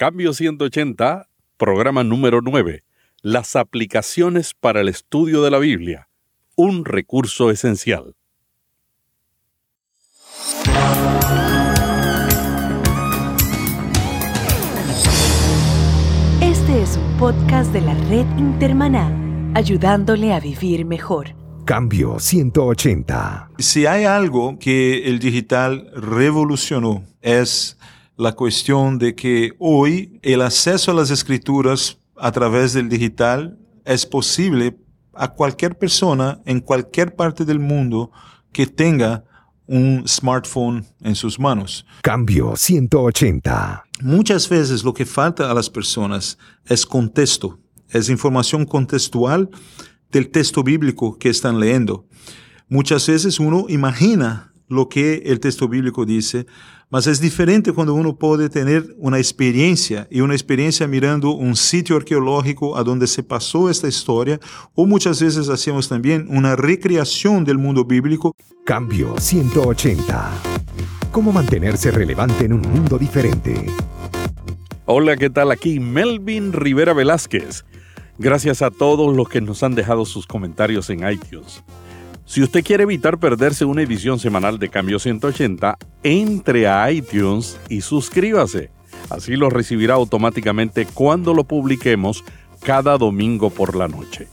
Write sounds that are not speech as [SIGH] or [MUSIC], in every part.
Cambio 180, programa número 9. Las aplicaciones para el estudio de la Biblia. Un recurso esencial. Este es un podcast de la red Intermaná, ayudándole a vivir mejor. Cambio 180. Si hay algo que el digital revolucionó es la cuestión de que hoy el acceso a las escrituras a través del digital es posible a cualquier persona en cualquier parte del mundo que tenga un smartphone en sus manos. Cambio 180. Muchas veces lo que falta a las personas es contexto, es información contextual del texto bíblico que están leyendo. Muchas veces uno imagina lo que el texto bíblico dice, mas es diferente cuando uno puede tener una experiencia y una experiencia mirando un sitio arqueológico a donde se pasó esta historia o muchas veces hacemos también una recreación del mundo bíblico. Cambio 180. ¿Cómo mantenerse relevante en un mundo diferente? Hola, ¿qué tal? Aquí Melvin Rivera Velázquez. Gracias a todos los que nos han dejado sus comentarios en iTunes. Si usted quiere evitar perderse una edición semanal de Cambio 180, entre a iTunes y suscríbase. Así lo recibirá automáticamente cuando lo publiquemos cada domingo por la noche.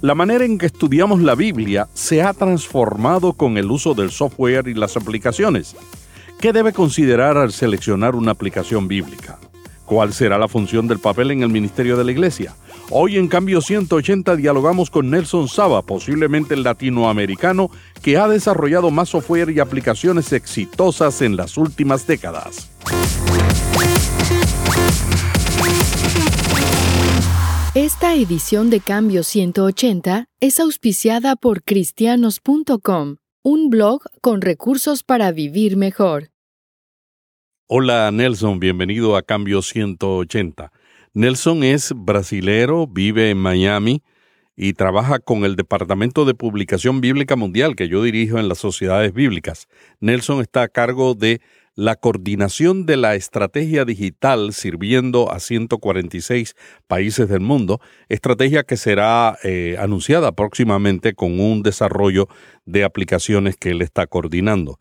La manera en que estudiamos la Biblia se ha transformado con el uso del software y las aplicaciones. ¿Qué debe considerar al seleccionar una aplicación bíblica? ¿Cuál será la función del papel en el ministerio de la Iglesia? Hoy en Cambio 180 dialogamos con Nelson Saba, posiblemente el latinoamericano que ha desarrollado más software y aplicaciones exitosas en las últimas décadas. Esta edición de Cambio 180 es auspiciada por cristianos.com, un blog con recursos para vivir mejor. Hola Nelson, bienvenido a Cambio 180. Nelson es brasilero, vive en Miami y trabaja con el Departamento de Publicación Bíblica Mundial que yo dirijo en las sociedades bíblicas. Nelson está a cargo de la coordinación de la estrategia digital sirviendo a 146 países del mundo, estrategia que será eh, anunciada próximamente con un desarrollo de aplicaciones que él está coordinando.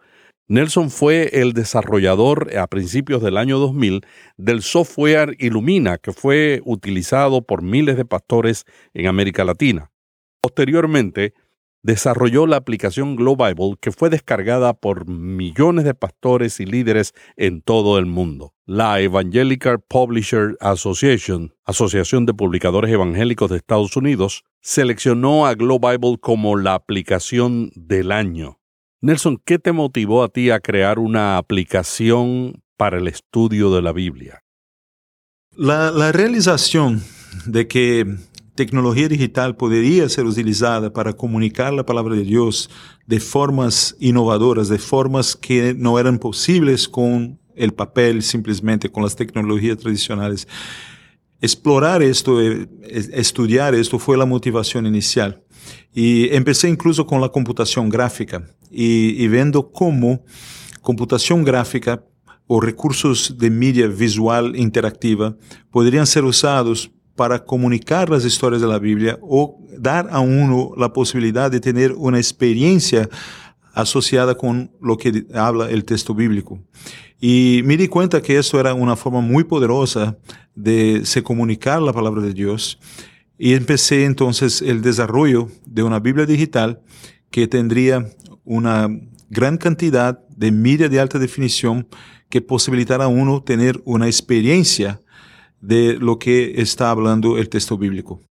Nelson fue el desarrollador a principios del año 2000 del software Illumina, que fue utilizado por miles de pastores en América Latina. Posteriormente, desarrolló la aplicación Glow Bible, que fue descargada por millones de pastores y líderes en todo el mundo. La Evangelical Publisher Association, Asociación de Publicadores Evangélicos de Estados Unidos, seleccionó a Glow Bible como la aplicación del año. Nelson, ¿qué te motivó a ti a crear una aplicación para el estudio de la Biblia? La, realización de que tecnología digital podría ser utilizada para comunicar la palabra de Dios de formas innovadoras, de formas que no eran posibles con el papel, simplemente con las tecnologías tradicionales. Explorar esto, eh, estudiar esto fue la motivación inicial. Y empecé incluso con la computación gráfica y, y viendo cómo computación gráfica o recursos de media visual interactiva podrían ser usados para comunicar las historias de la Biblia o dar a uno la posibilidad de tener una experiencia asociada con lo que habla el texto bíblico. Y me di cuenta que esto era una forma muy poderosa de se comunicar la palabra de Dios y empecé entonces el desarrollo de una Biblia digital que tendría una gran cantidad de media de alta definición que posibilitara a uno tener una experiencia de lo que está hablando el texto bíblico.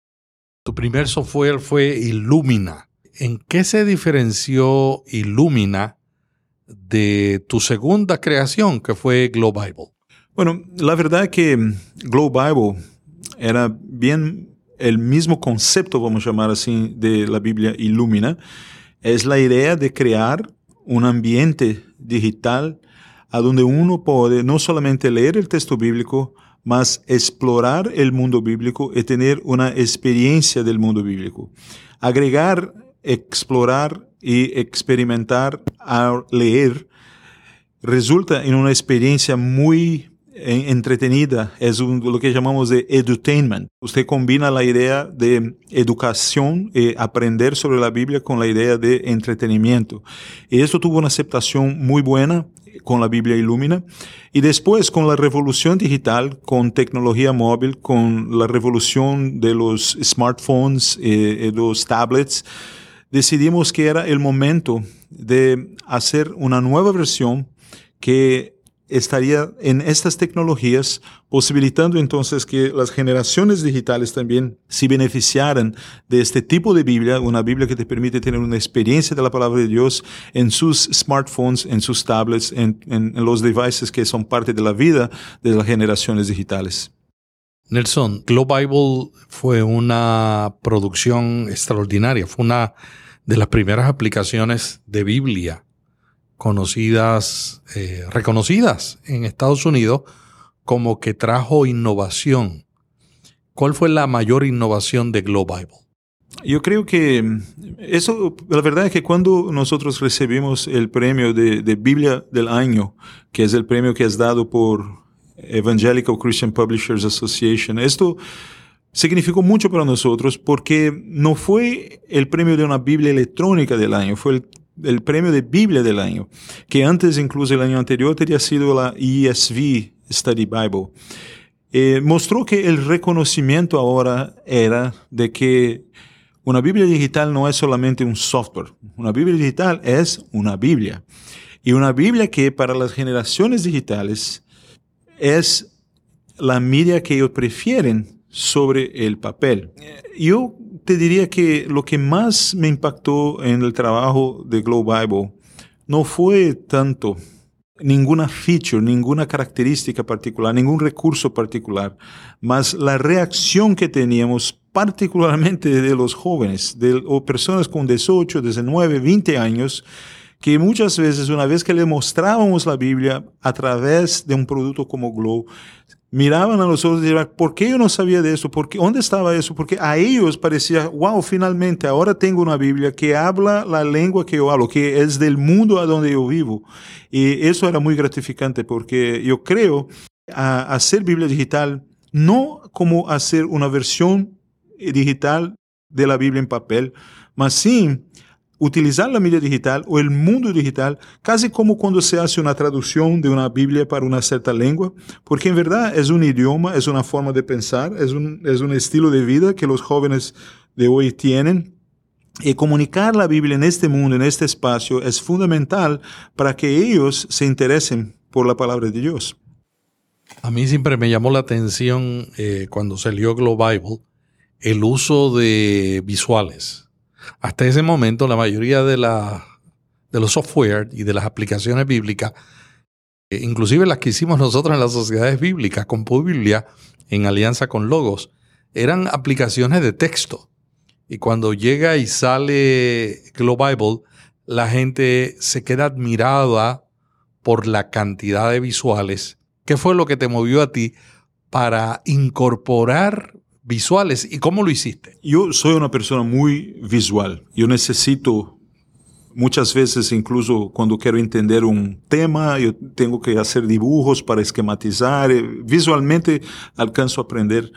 Tu primer software fue Illumina. ¿En qué se diferenció Illumina de tu segunda creación, que fue Glow Bible? Bueno, la verdad es que Glow Bible era bien el mismo concepto, vamos a llamar así, de la Biblia Illumina, es la idea de crear un ambiente digital a donde uno puede no solamente leer el texto bíblico, mas explorar el mundo bíblico y tener una experiencia del mundo bíblico. Agregar, explorar y experimentar al leer resulta en una experiencia muy entretenida, es lo que llamamos de edutainment. Usted combina la idea de educación, y aprender sobre la Biblia con la idea de entretenimiento. Y esto tuvo una aceptación muy buena con la Biblia Ilumina. Y después con la revolución digital, con tecnología móvil, con la revolución de los smartphones, y los tablets, decidimos que era el momento de hacer una nueva versión que estaría en estas tecnologías, posibilitando entonces que las generaciones digitales también se beneficiaran de este tipo de Biblia, una Biblia que te permite tener una experiencia de la palabra de Dios en sus smartphones, en sus tablets, en, los devices que son parte de la vida de las generaciones digitales. Nelson, Glow Bible fue una producción extraordinaria, fue una de las primeras aplicaciones de Biblia conocidas, eh, reconocidas en Estados Unidos como que trajo innovación. ¿Cuál fue la mayor innovación de Glow Bible? Yo creo que eso, la verdad es que cuando nosotros recibimos el premio de, de, Biblia del año, que es el premio que es dado por Evangelical Christian Publishers Association, esto significó mucho para nosotros porque no fue el premio de una Biblia electrónica del año, fue el el premio de Biblia del año, que antes incluso el año anterior tenía sido la ESV Study Bible. Eh, mostró que el reconocimiento ahora era de que una Biblia digital no es solamente un software, una Biblia digital es una Biblia. Y una Biblia que para las generaciones digitales es la media que ellos prefieren sobre el papel. Yo te diría que lo que más me impactó en el trabajo de Glow Bible no fue tanto ninguna feature, ninguna característica particular, ningún recurso particular, más la reacción que teníamos particularmente de los jóvenes, de, o personas con 18, 19, 20 años, que muchas veces una vez que le mostrábamos la Biblia a través de un producto como Glow, miraban a nosotros y decían, ¿por qué yo no sabía de eso? ¿Por qué? ¿Dónde estaba eso? Porque a ellos parecía, wow, finalmente ahora tengo una Biblia que habla la lengua que yo hablo, que es del mundo a donde yo vivo. Y eso era muy gratificante porque yo creo a hacer Biblia digital no como hacer una versión digital de la Biblia en papel, mas sí utilizar la media digital o el mundo digital casi como cuando se hace una traducción de una Biblia para una cierta lengua, porque en verdad es un idioma, es una forma de pensar, es un, es un estilo de vida que los jóvenes de hoy tienen. Y comunicar la Biblia en este mundo, en este espacio, es fundamental para que ellos se interesen por la palabra de Dios. A mí siempre me llamó la atención eh, cuando salió Glow Bible el uso de visuales hasta ese momento, la mayoría de, la, de los software y de las aplicaciones bíblicas, eh, inclusive las que hicimos nosotros en las sociedades bíblicas, con Biblia, en alianza con Logos, eran aplicaciones de texto. Y cuando llega y sale Glow Bible, la gente se queda admirada por la cantidad de visuales. ¿Qué fue lo que te movió a ti para incorporar visuales y cómo lo hiciste? Yo soy una persona muy visual. Yo necesito muchas veces, incluso cuando quiero entender un tema, yo tengo que hacer dibujos para esquematizar. Visualmente alcanzo a aprender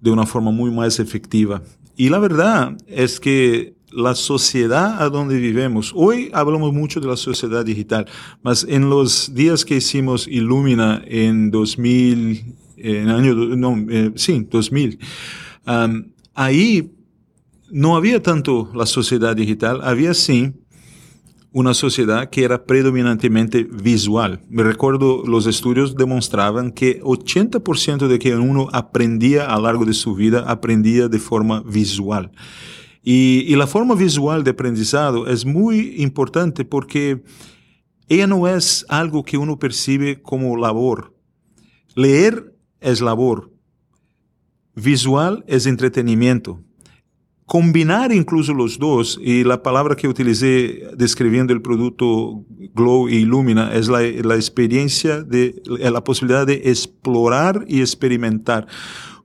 de una forma muy más efectiva. Y la verdad es que la sociedad a donde vivimos, hoy hablamos mucho de la sociedad digital, mas en los días que hicimos Illumina en 2000, en el año, no, eh, sí, 2000, um, ahí no había tanto la sociedad digital, había sí una sociedad que era predominantemente visual. Me recuerdo, los estudios demostraban que 80% de que uno aprendía a lo largo de su vida, aprendía de forma visual. Y, y la forma visual de aprendizado es muy importante porque ella no es algo que uno percibe como labor. Leer es labor. Visual es entretenimiento. Combinar incluso los dos, y la palabra que utilicé describiendo el producto Glow y Illumina es la, experiencia de la posibilidad de explorar y experimentar.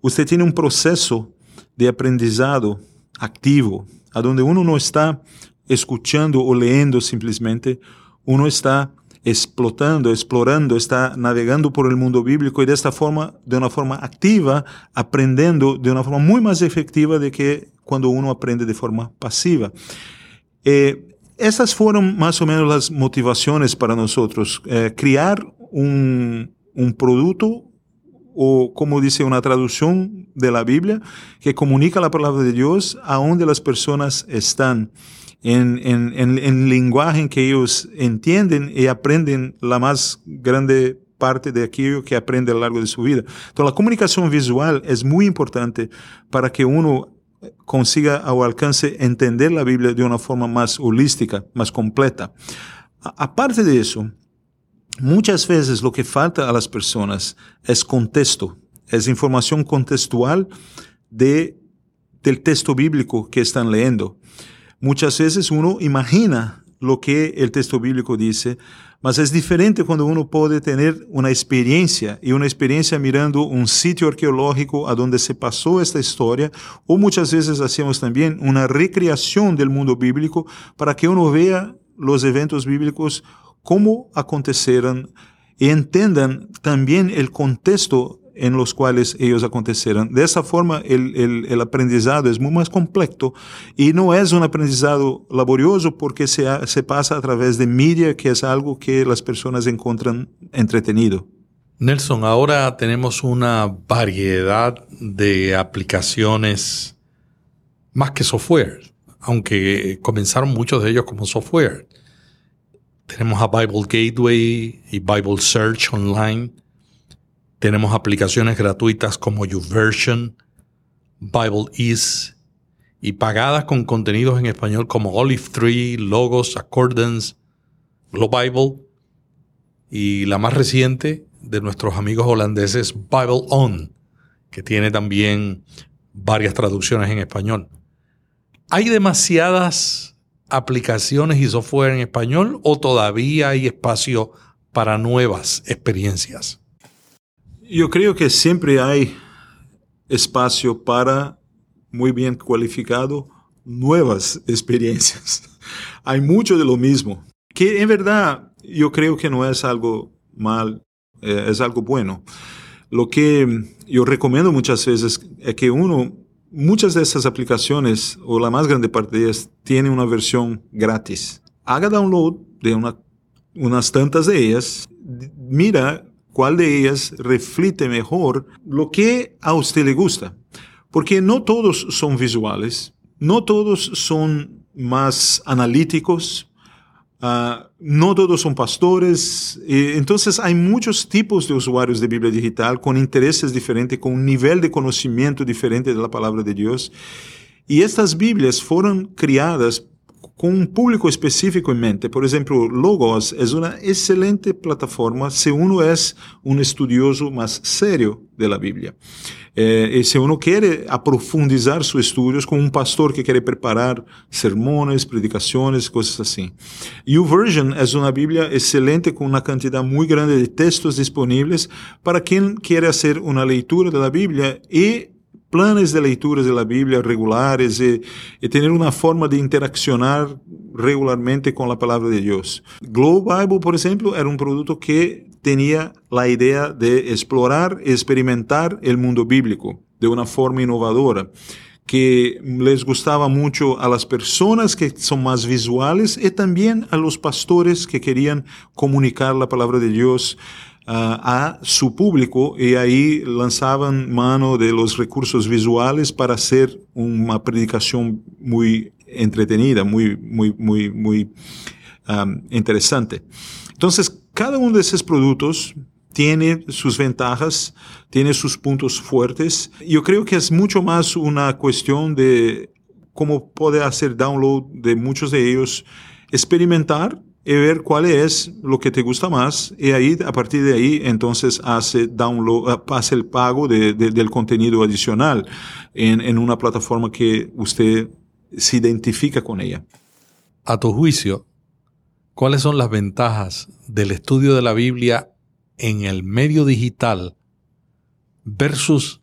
Usted tiene un proceso de aprendizado activo, a donde uno no está escuchando o leyendo simplemente, uno está explotando, explorando, está navegando por el mundo bíblico y de esta forma, de una forma activa, aprendiendo de una forma muy más efectiva de que cuando uno aprende de forma pasiva. Eh, esas fueron más o menos las motivaciones para nosotros, eh, crear un, un producto o como dice una traducción de la Biblia, que comunica la palabra de Dios a donde las personas están en, en, en, en lenguaje en que ellos entienden y aprenden la más grande parte de aquello que aprende a lo largo de su vida. Entonces, la comunicación visual es muy importante para que uno consiga o alcance entender la Biblia de una forma más holística, más completa. aparte de eso, muchas veces lo que falta a las personas es contexto, es información contextual de, del texto bíblico que están leyendo. Muchas veces uno imagina lo que el texto bíblico dice, mas es diferente cuando uno puede tener una experiencia y una experiencia mirando un sitio arqueológico a donde se pasó esta historia, o muchas veces hacemos también una recreación del mundo bíblico para que uno vea los eventos bíblicos como aconteceron y entendan también el contexto en los cuales ellos aconteceram. Dessa forma, el, el, aprendizado es muy más completo y no es un aprendizado laborioso porque se, se pasa a través de media, que es algo que las personas encuentran entretenido. Nelson, ahora tenemos una variedad de aplicaciones más que software, aunque comenzaron muchos de ellos como software. Tenemos a Bible Gateway y Bible Search Online tenemos aplicaciones gratuitas como YouVersion, Bible Is y pagadas con contenidos en español como Olive Tree, Logos, Accordance, Bible y la más reciente de nuestros amigos holandeses Bible On, que tiene también varias traducciones en español. ¿Hay demasiadas aplicaciones y software en español o todavía hay espacio para nuevas experiencias? Yo creo que siempre hay espacio para, muy bien cualificado, nuevas [LAUGHS] experiencias. hay mucho de lo mismo, que en verdad yo creo que no es algo mal, eh, es algo bueno. Lo que yo recomiendo muchas veces es que uno, muchas de esas aplicaciones, o la más grande parte de ellas, tiene una versión gratis. Haga download de una, unas tantas de ellas, mira cuál de ellas refleja mejor lo que a usted le gusta. Porque no todos son visuales, no todos son más analíticos, uh, no todos son pastores. entonces hay muchos tipos de usuarios de Biblia digital con intereses diferentes, con un nivel de conocimiento diferente de la palabra de Dios. Y estas Biblias fueron criadas com um público específico em mente. Por exemplo, Logos é uma excelente plataforma se uno é um estudioso mais sério da Bíblia. Eh, e se uno quer aprofundizar seus estudos com um pastor que quer preparar sermões, predicações, coisas assim. YouVersion é uma Bíblia excelente com uma quantidade muito grande de textos disponíveis para quem quer fazer uma leitura da Bíblia e planes de leituras da Bíblia regulares e, e ter uma forma de interaccionar regularmente com a palavra de Deus. Glow Bible, por exemplo, era um produto que tinha a ideia de explorar experimentar o mundo bíblico de uma forma inovadora que les gustaba mucho a las personas que son más visuales y también a los pastores que querían comunicar la palabra de Dios a su público y ahí lanzaban mano de los recursos visuales para hacer una predicación muy entretenida, muy, muy, muy, muy um, interesante. Entonces, cada uno de esos productos tiene sus ventajas, tiene sus puntos fuertes. Yo creo que es mucho más una cuestión de cómo poder hacer download de muchos de ellos, experimentar y ver cuál es lo que te gusta más y ahí a partir de ahí entonces hace download ah, hace el pago de, de, del contenido adicional en, en una plataforma que usted se identifica con ella. A tu juicio, ¿cuáles son las ventajas del estudio de la Biblia en el medio digital versus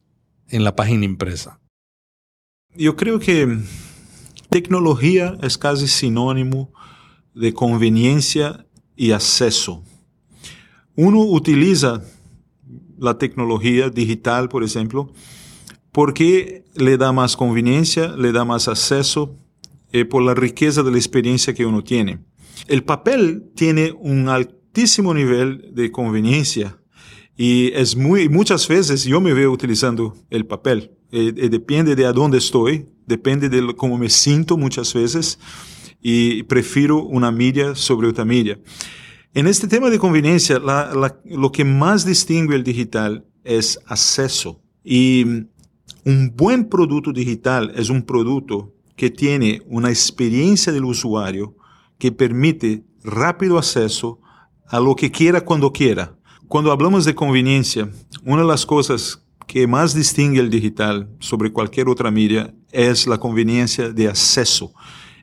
en la página impresa? Yo creo que tecnología es casi sinónimo de conveniencia y acceso. uno utiliza la tecnología digital, por ejemplo, porque le da más conveniencia, le da más acceso eh, por la riqueza de la experiencia que uno tiene. El papel tiene un altísimo nivel de conveniencia y es muy, muchas veces yo me veo utilizando el papel. Eh, eh, depende de a dónde estoy, depende de cómo me siento muchas veces y prefiero una media sobre otra media. En este tema de conveniencia, lo que más distingue el digital es acceso. Y un buen producto digital es un producto que tiene una experiencia del usuario que permite rápido acceso a lo que quiera cuando quiera. Cuando hablamos de conveniencia, una de las cosas que más distingue el digital sobre cualquier otra media es la conveniencia de acceso.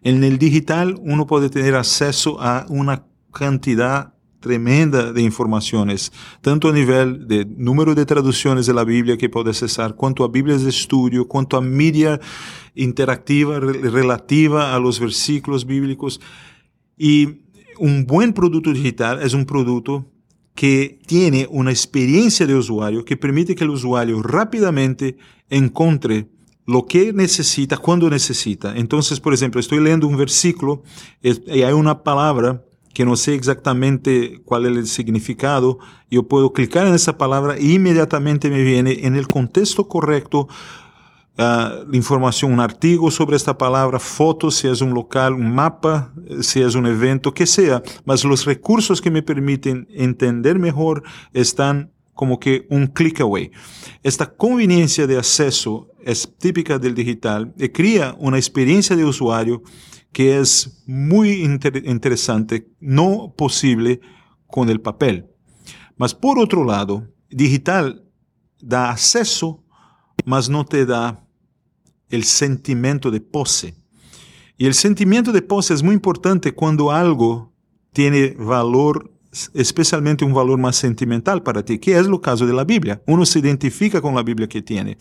En el digital uno puede tener acceso a una cantidad tremenda de informaciones, tanto a nivel de número de traducciones de la Biblia que puede accesar, cuanto a Biblias de estudio, cuanto a media interactiva relativa a los versículos bíblicos. Y un buen producto digital es un producto que tiene una experiencia de usuario que permite que el usuario rápidamente encuentre lo que necesita cuando necesita. Entonces, por ejemplo, estoy leyendo un versículo y hay una palabra que no sé exactamente cuál es el significado, yo puedo clicar en esa palabra e inmediatamente me viene en el contexto correcto uh, información, un artículo sobre esta palabra, fotos, si es un local, un mapa, si es un evento, que sea, mas los recursos que me permiten entender mejor están como que un click away. Esta conveniencia de acceso es típica del digital y crea una experiencia de usuario que es muy interesante, no posible con el papel. Mas por otro lado, digital da acceso, mas no te da el sentimiento de pose. Y el sentimiento de pose es muy importante cuando algo tiene valor, especialmente un valor más sentimental para ti, que es lo caso de la Biblia. Uno se identifica con la Biblia que tiene.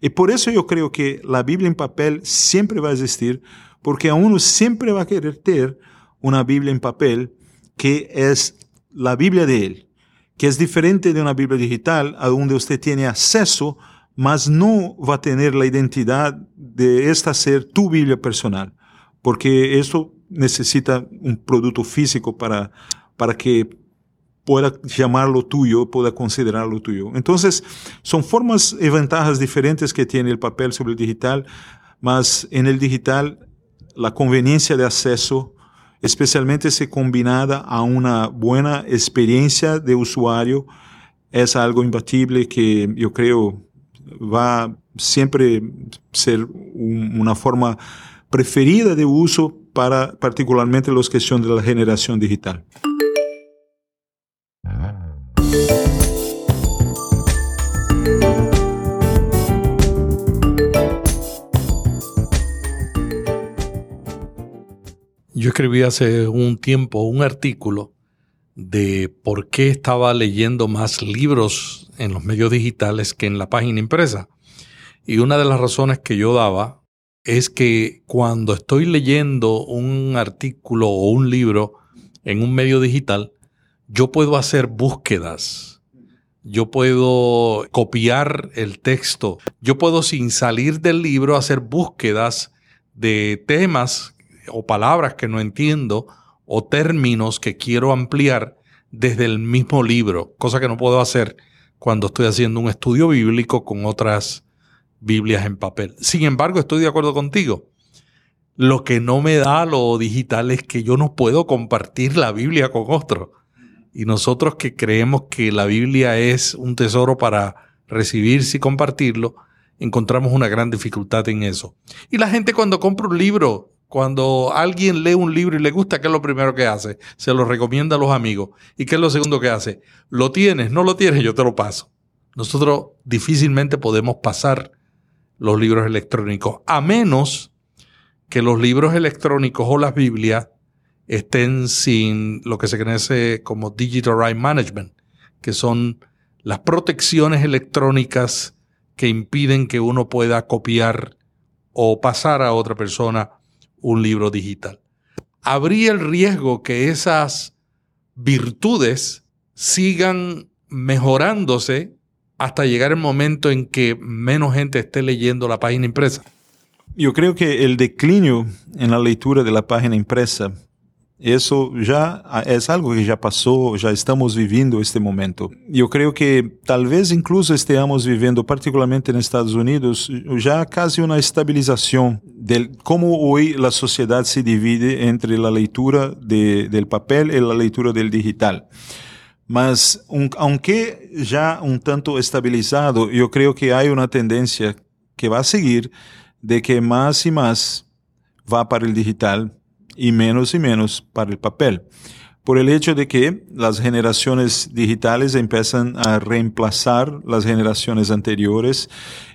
Y por eso yo creo que la Biblia en papel siempre va a existir, porque a uno siempre va a querer tener una Biblia en papel que es la Biblia de él, que es diferente de una Biblia digital a donde usted tiene acceso, mas no va a tener la identidad de esta ser tu Biblia personal, porque esto necesita un producto físico para, para que pueda llamarlo tuyo, pueda considerarlo tuyo. Entonces, son formas y ventajas diferentes que tiene el papel sobre el digital, mas en el digital la conveniencia de acceso, especialmente si combinada a una buena experiencia de usuario, es algo imbatible que yo creo va siempre ser una forma preferida de uso para particularmente los que son de la generación digital. Yo escribí hace un tiempo un artículo de por qué estaba leyendo más libros en los medios digitales que en la página impresa. Y una de las razones que yo daba es que cuando estoy leyendo un artículo o un libro en un medio digital, yo puedo hacer búsquedas. Yo puedo copiar el texto. Yo puedo sin salir del libro hacer búsquedas de temas o palabras que no entiendo o términos que quiero ampliar desde el mismo libro, cosa que no puedo hacer cuando estoy haciendo un estudio bíblico con otras Biblias en papel. Sin embargo, estoy de acuerdo contigo. Lo que no me da lo digital es que yo no puedo compartir la Biblia con otro. Y nosotros que creemos que la Biblia es un tesoro para recibirse y compartirlo, encontramos una gran dificultad en eso. Y la gente cuando compra un libro cuando alguien lee un libro y le gusta, ¿qué es lo primero que hace? Se lo recomienda a los amigos. ¿Y qué es lo segundo que hace? ¿Lo tienes? ¿No lo tienes? Yo te lo paso. Nosotros difícilmente podemos pasar los libros electrónicos, a menos que los libros electrónicos o las Biblias estén sin lo que se conoce como Digital Right Management, que son las protecciones electrónicas que impiden que uno pueda copiar o pasar a otra persona un libro digital. Habría el riesgo que esas virtudes sigan mejorándose hasta llegar el momento en que menos gente esté leyendo la página impresa? Yo creo que el declinio en la lectura de la página impresa eso ya es algo que ya pasó, ya estamos viviendo este momento. Yo creo que tal vez incluso estemos viviendo, particularmente en Estados Unidos, ya casi una estabilización de cómo hoy la sociedad se divide entre la lectura de, del papel y la lectura del digital. Mas, un, aunque ya un tanto estabilizado, yo creo que hay una tendencia que va a seguir de que más y más va para el digital y menos y menos para el papel. Por el hecho de que las generaciones digitales empiezan a reemplazar las generaciones anteriores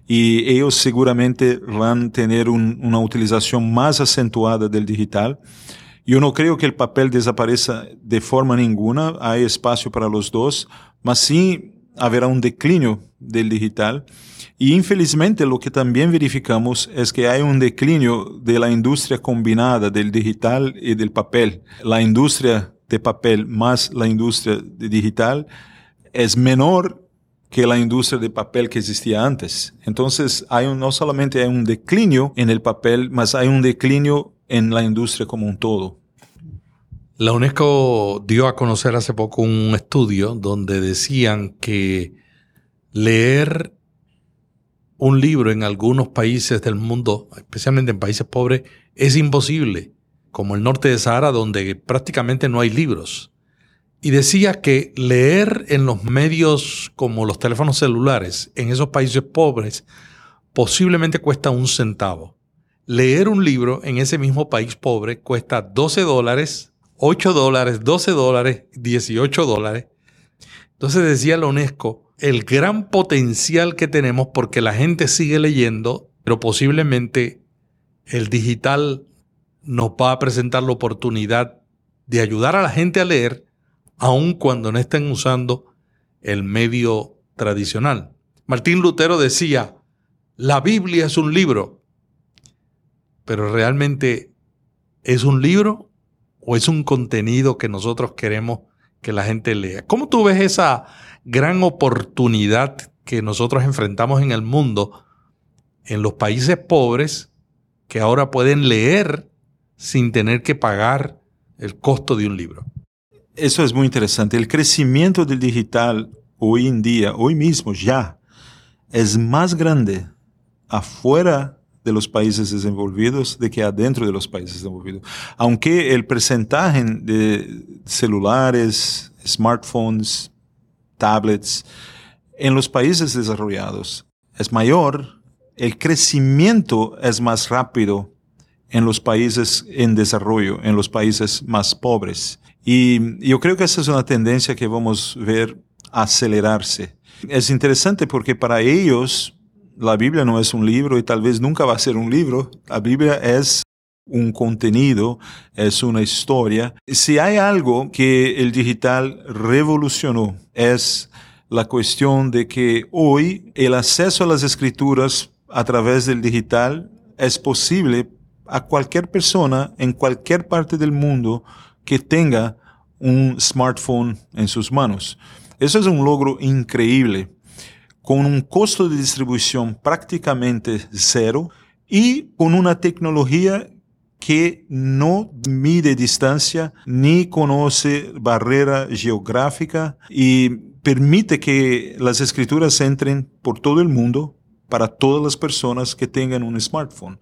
y ellos seguramente van a tener una utilización más acentuada del digital. Yo no creo que el papel desaparezca de forma ninguna, hay espacio para los dos, mas sí habrá un declinio del digital y infelizmente lo que también verificamos es que hay un declinio de la industria combinada del digital y del papel. La industria de papel más la industria de digital es menor que la industria de papel que existía antes. Entonces, hay un, no solamente hay un declinio en el papel, más hay un declinio en la industria como un todo. La UNESCO dio a conocer hace poco un estudio donde decían que leer un libro en algunos países del mundo, especialmente en países pobres, es imposible, como el norte de Sahara, donde prácticamente no hay libros. Y decía que leer en los medios como los teléfonos celulares en esos países pobres posiblemente cuesta un centavo. Leer un libro en ese mismo país pobre cuesta 12 dólares, 8 dólares, 12 dólares, 18 dólares. Entonces decía la UNESCO, el gran potencial que tenemos porque la gente sigue leyendo, pero posiblemente el digital nos va a presentar la oportunidad de ayudar a la gente a leer, aun cuando no estén usando el medio tradicional. Martín Lutero decía, la Biblia es un libro, pero realmente es un libro o es un contenido que nosotros queremos que la gente lea. ¿Cómo tú ves esa gran oportunidad que nosotros enfrentamos en el mundo, en los países pobres, que ahora pueden leer sin tener que pagar el costo de un libro. Eso es muy interesante. El crecimiento del digital hoy en día, hoy mismo ya, es más grande afuera de los países desenvolvidos de que adentro de los países desenvolvidos. Aunque el porcentaje de celulares, smartphones, tablets, en los países desarrollados es mayor, el crecimiento es más rápido en los países en desarrollo, en los países más pobres. Y yo creo que esa es una tendencia que vamos a ver acelerarse. Es interesante porque para ellos la Biblia no es un libro y tal vez nunca va a ser un libro. La Biblia es un contenido, es una historia. Si hay algo que el digital revolucionó es la cuestión de que hoy el acceso a las escrituras a través del digital es posible a cualquier persona en cualquier parte del mundo que tenga un smartphone en sus manos. Eso es un logro increíble, con un costo de distribución prácticamente cero y con una tecnología que no mide distancia ni conoce barrera geográfica y permite que las escrituras entren por todo el mundo para todas las personas que tengan un smartphone.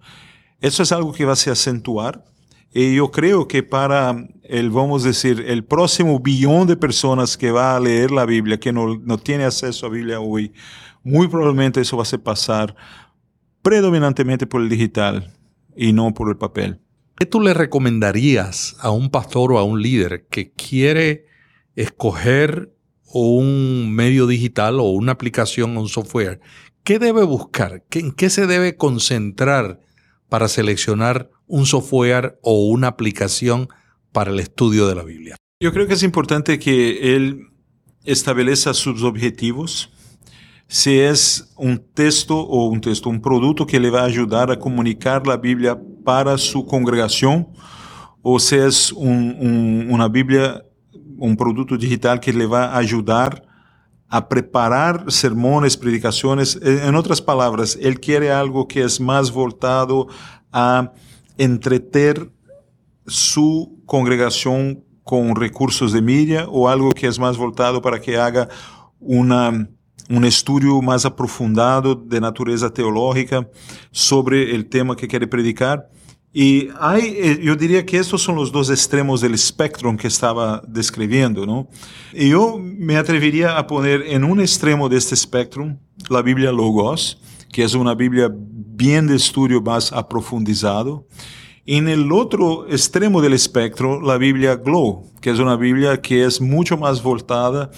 Eso es algo que va a se acentuar y yo creo que para el, vamos a decir, el próximo billón de personas que va a leer la Biblia, que no, no tiene acceso a Biblia hoy, muy probablemente eso va a ser pasar predominantemente por el digital y no por el papel. ¿Qué tú le recomendarías a un pastor o a un líder que quiere escoger un medio digital o una aplicación o un software? ¿Qué debe buscar? ¿En qué se debe concentrar para seleccionar un software o una aplicación para el estudio de la Biblia? Yo creo que es importante que él establezca sus objetivos, si es un texto o un texto, un producto que le va a ayudar a comunicar la Biblia para su congregación, o si es un, un, una Biblia, un producto digital que le va a ayudar a preparar sermones, predicaciones. En otras palabras, él quiere algo que es más voltado a entreter su congregación con recursos de media o algo que es más voltado para que haga una, un estudio más aprofundado de naturaleza teológica sobre el tema que quiere predicar. Y hay, eh, yo diría que estos son los dos extremos del espectro que estaba describiendo, ¿no? Y yo me atrevería a poner en un extremo de este espectro la Biblia Logos, que es una Biblia bien de estudio más aprofundizado. En el otro extremo del espectro, la Biblia Glow, que es una Biblia que es mucho más voltada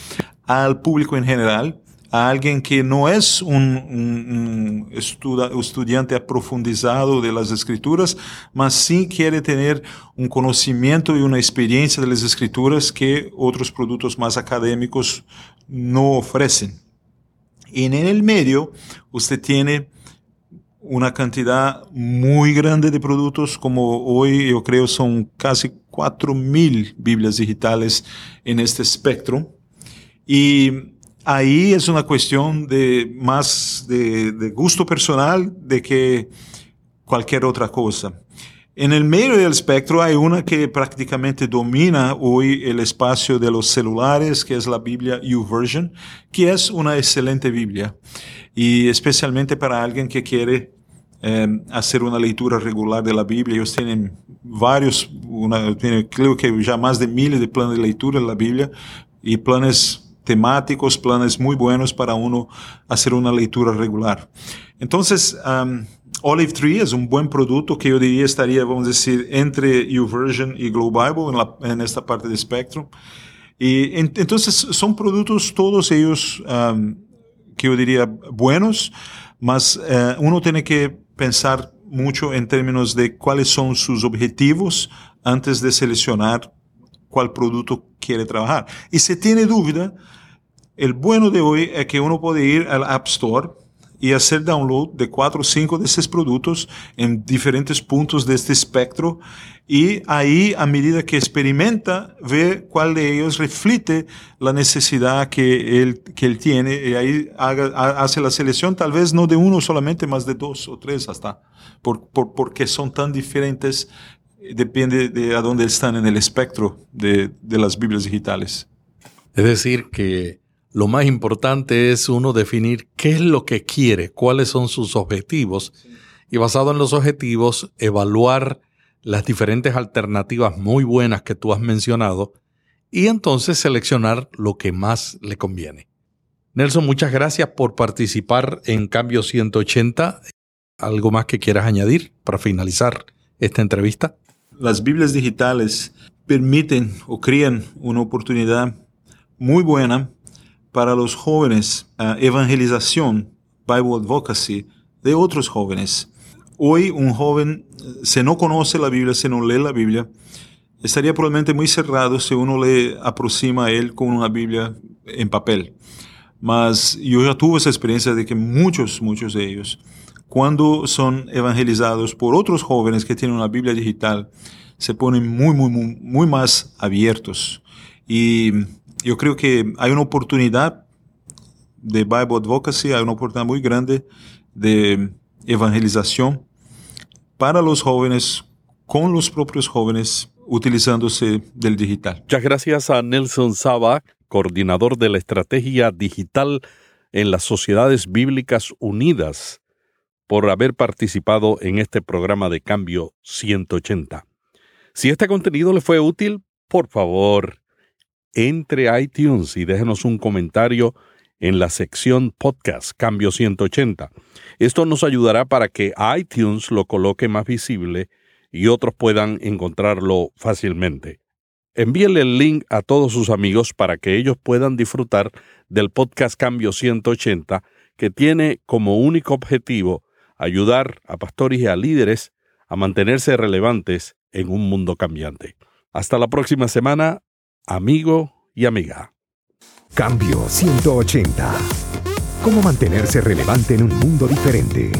al público en general, a alguien que no es un, estudiante aprofundizado de las escrituras, mas sí quiere tener un conocimiento y una experiencia de las escrituras que otros productos más académicos no ofrecen. Y en el medio, usted tiene una cantidad muy grande de productos, como hoy yo creo son casi 4.000 Biblias digitales en este espectro. Y ahí es una cuestión de más de, gusto personal de que cualquier otra cosa. En el medio del espectro hay una que prácticamente domina hoy el espacio de los celulares, que es la Biblia YouVersion, que es una excelente Biblia. Y especialmente para alguien que quiere eh, hacer una lectura regular de la Biblia. Ellos tienen varios, creo que ya más de miles de planes de lectura en la Biblia y planes temáticos, planes muy buenos para uno hacer una lectura regular. Entonces, um, Olive Tree es un buen producto que yo diría estaría, vamos a decir, entre YouVersion y Glow Bible en, la, en esta parte del espectro. Y entonces son productos todos ellos um, que yo diría buenos, mas uh, uno tiene que pensar mucho en términos de cuáles son sus objetivos antes de seleccionar cuál producto quiere trabajar. Y si tiene duda, el bueno de hoy es que uno puede ir al App Store y hacer download de cuatro o cinco de esos productos en diferentes puntos de este espectro y ahí a medida que experimenta ve cuál de ellos reflite la necesidad que él, que él tiene y ahí haga, hace la selección tal vez no de uno solamente, más de dos o tres hasta, por, por, porque son tan diferentes depende de a dónde están en el espectro de, las Biblias digitales. Es decir, que lo más importante es uno definir qué es lo que quiere, cuáles son sus objetivos y basado en los objetivos evaluar las diferentes alternativas muy buenas que tú has mencionado y entonces seleccionar lo que más le conviene. Nelson, muchas gracias por participar en Cambio 180. ¿Algo más que quieras añadir para finalizar esta entrevista? Las Biblias digitales permiten o crean una oportunidad muy buena para los jóvenes, evangelización, Bible advocacy, de otros jóvenes. Hoy un joven, eh, si no conoce la Biblia, si no lee la Biblia, estaría probablemente muy cerrado si uno le aproxima a él con una Biblia en papel. Mas yo ya tuve esa experiencia de que muchos, muchos de ellos cuando son evangelizados por otros jóvenes que tienen una Biblia digital, se ponen muy, muy, muy, muy más abiertos. Y yo creo que hay una oportunidad de Bible Advocacy, hay una oportunidad muy grande de evangelización para los jóvenes, con los propios jóvenes, utilizándose del digital. Muchas gracias a Nelson Saba, coordinador de la estrategia digital en las Sociedades Bíblicas Unidas por haber participado en este programa de Cambio 180. Si este contenido le fue útil, por favor, entre a iTunes y déjenos un comentario en la sección podcast Cambio 180. Esto nos ayudará para que iTunes lo coloque más visible y otros puedan encontrarlo fácilmente. Envíenle el link a todos sus amigos para que ellos puedan disfrutar del podcast Cambio 180 que tiene como único objetivo ayudar a pastores y a líderes a mantenerse relevantes en un mundo cambiante. Hasta la próxima semana, amigo y amiga. Cambio 180. ¿Cómo mantenerse relevante en un mundo diferente?